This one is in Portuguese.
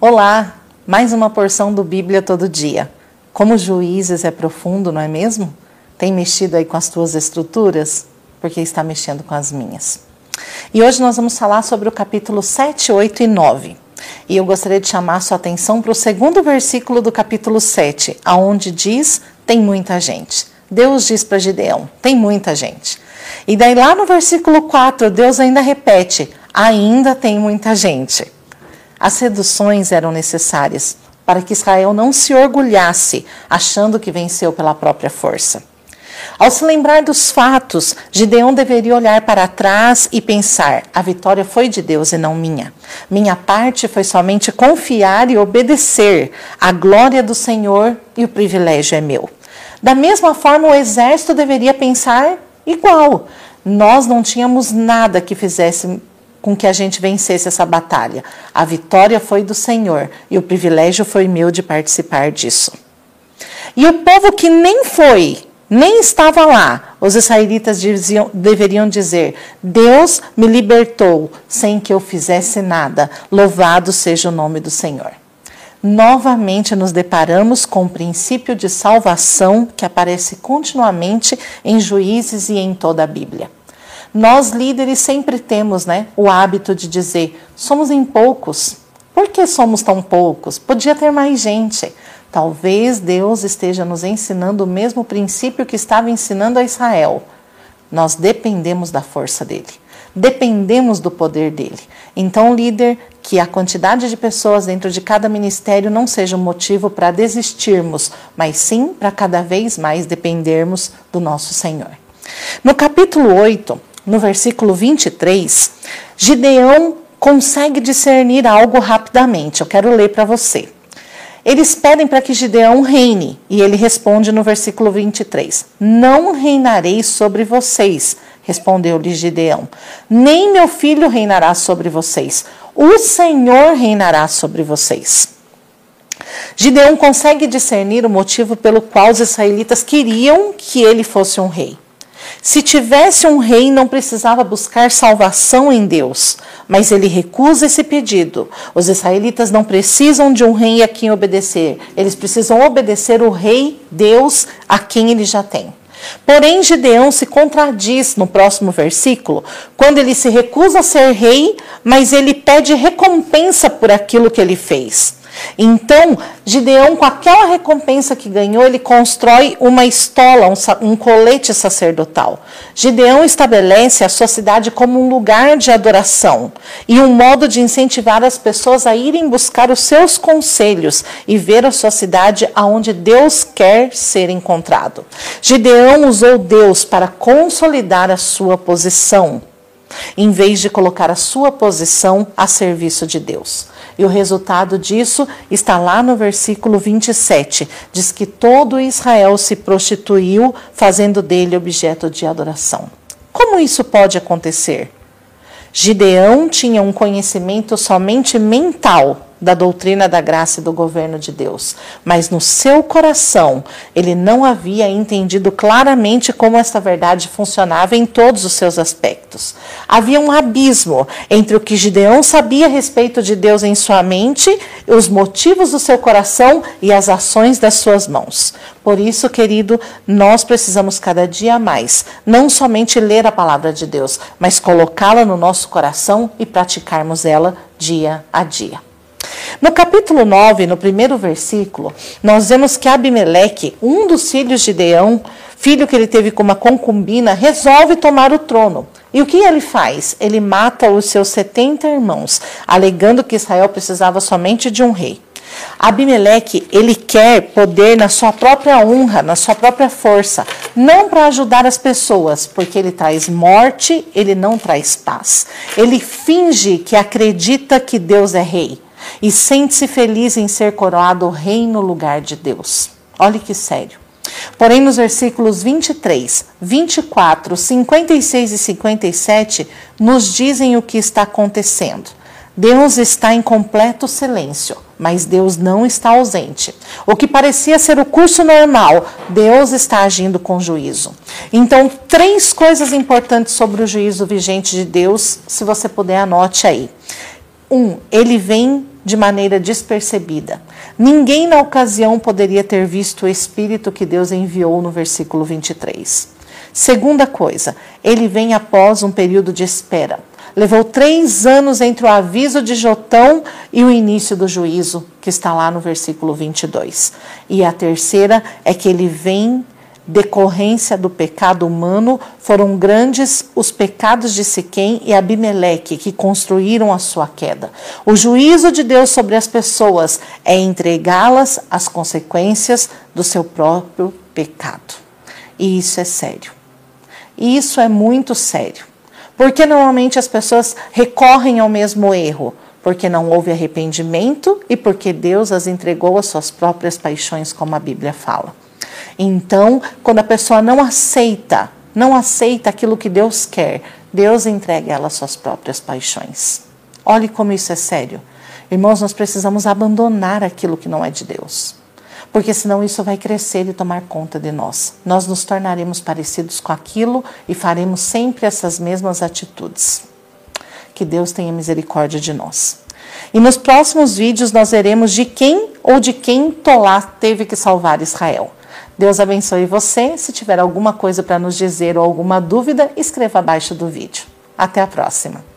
Olá, mais uma porção do Bíblia todo dia. Como juízes é profundo, não é mesmo? Tem mexido aí com as tuas estruturas? Porque está mexendo com as minhas. E hoje nós vamos falar sobre o capítulo 7, 8 e 9. E eu gostaria de chamar a sua atenção para o segundo versículo do capítulo 7, aonde diz: tem muita gente. Deus diz para Gideão: tem muita gente. E daí lá no versículo 4, Deus ainda repete: ainda tem muita gente. As reduções eram necessárias para que Israel não se orgulhasse achando que venceu pela própria força. Ao se lembrar dos fatos, Gideão deveria olhar para trás e pensar: a vitória foi de Deus e não minha. Minha parte foi somente confiar e obedecer. A glória do Senhor e o privilégio é meu. Da mesma forma, o exército deveria pensar igual. Nós não tínhamos nada que fizesse com que a gente vencesse essa batalha. A vitória foi do Senhor e o privilégio foi meu de participar disso. E o povo que nem foi, nem estava lá, os israelitas diziam, deveriam dizer: Deus me libertou sem que eu fizesse nada. Louvado seja o nome do Senhor. Novamente nos deparamos com o princípio de salvação que aparece continuamente em Juízes e em toda a Bíblia. Nós líderes sempre temos né, o hábito de dizer: somos em poucos. Por que somos tão poucos? Podia ter mais gente. Talvez Deus esteja nos ensinando o mesmo princípio que estava ensinando a Israel. Nós dependemos da força dele, dependemos do poder dele. Então, líder, que a quantidade de pessoas dentro de cada ministério não seja um motivo para desistirmos, mas sim para cada vez mais dependermos do nosso Senhor. No capítulo 8, no versículo 23, Gideão consegue discernir algo rapidamente. Eu quero ler para você. Eles pedem para que Gideão reine, e ele responde no versículo 23: Não reinarei sobre vocês, respondeu-lhe Gideão, nem meu filho reinará sobre vocês, o Senhor reinará sobre vocês. Gideão consegue discernir o motivo pelo qual os israelitas queriam que ele fosse um rei. Se tivesse um rei, não precisava buscar salvação em Deus, mas ele recusa esse pedido. Os israelitas não precisam de um rei a quem obedecer, eles precisam obedecer o rei Deus a quem ele já tem. Porém, Gideão se contradiz no próximo versículo, quando ele se recusa a ser rei, mas ele pede recompensa por aquilo que ele fez. Então, Gideão, com aquela recompensa que ganhou, ele constrói uma estola, um, um, colete sacerdotal. Gideão estabelece a sua cidade como um lugar de adoração e um modo de incentivar as pessoas a irem buscar os seus conselhos e ver a sua cidade aonde Deus quer ser encontrado. Gideão usou Deus para consolidar a sua posição, em vez de colocar a sua posição a serviço de Deus. E o resultado disso está lá no versículo 27. Diz que todo Israel se prostituiu, fazendo dele objeto de adoração. Como isso pode acontecer? Gideão tinha um conhecimento somente mental da doutrina da graça e do governo de Deus, mas no seu coração ele não havia entendido claramente como esta verdade funcionava em todos os seus aspectos. Havia um abismo entre o que Gideão sabia a respeito de Deus em sua mente, os motivos do seu coração e as ações das suas mãos. Por isso, querido, nós precisamos cada dia mais não somente ler a palavra de Deus, mas colocá-la no nosso coração e praticarmos ela dia a dia. No capítulo 9, no primeiro versículo, nós vemos que Abimeleque, um dos filhos de Deão, filho que ele teve com uma concubina, resolve tomar o trono. E o que ele faz? Ele mata os seus 70 irmãos, alegando que Israel precisava somente de um rei. Abimeleque, ele quer poder na sua própria honra, na sua própria força, não para ajudar as pessoas, porque ele traz morte, ele não traz paz. Ele finge que acredita que Deus é rei e sente-se feliz em ser coroado rei no lugar de Deus. Olhe que sério. Porém, nos versículos 23, 24, 56 e 57, nos dizem o que está acontecendo. Deus está em completo silêncio, mas Deus não está ausente. O que parecia ser o curso normal, Deus está agindo com juízo. Então, três coisas importantes sobre o juízo vigente de Deus, se você puder, anote aí. Um, ele vem de maneira despercebida. Ninguém na ocasião poderia ter visto o Espírito que Deus enviou no versículo 23. Segunda coisa, ele vem após um período de espera. Levou três anos entre o aviso de Jotão e o início do juízo, que está lá no versículo 22. E a terceira é que ele vem decorrência do pecado humano, foram grandes os pecados de Siquém e Abimeleque que construíram a sua queda. O juízo de Deus sobre as pessoas é entregá-las às consequências do seu próprio pecado. E isso é sério. E isso é muito sério. Porque normalmente as pessoas recorrem ao mesmo erro? Porque não houve arrependimento e porque Deus as entregou às suas próprias paixões, como a Bíblia fala. Então, quando a pessoa não aceita, não aceita aquilo que Deus quer, Deus entrega ela suas próprias paixões. Olhe como isso é sério. Irmãos, nós precisamos abandonar aquilo que não é de Deus. Porque senão isso vai crescer e tomar conta de nós. Nós nos tornaremos parecidos com aquilo e faremos sempre essas mesmas atitudes. Que Deus tenha misericórdia de nós. E nos próximos vídeos nós veremos de quem ou de quem Tolá teve que salvar Israel. Deus abençoe você. Se tiver alguma coisa para nos dizer ou alguma dúvida, escreva abaixo do vídeo. Até a próxima.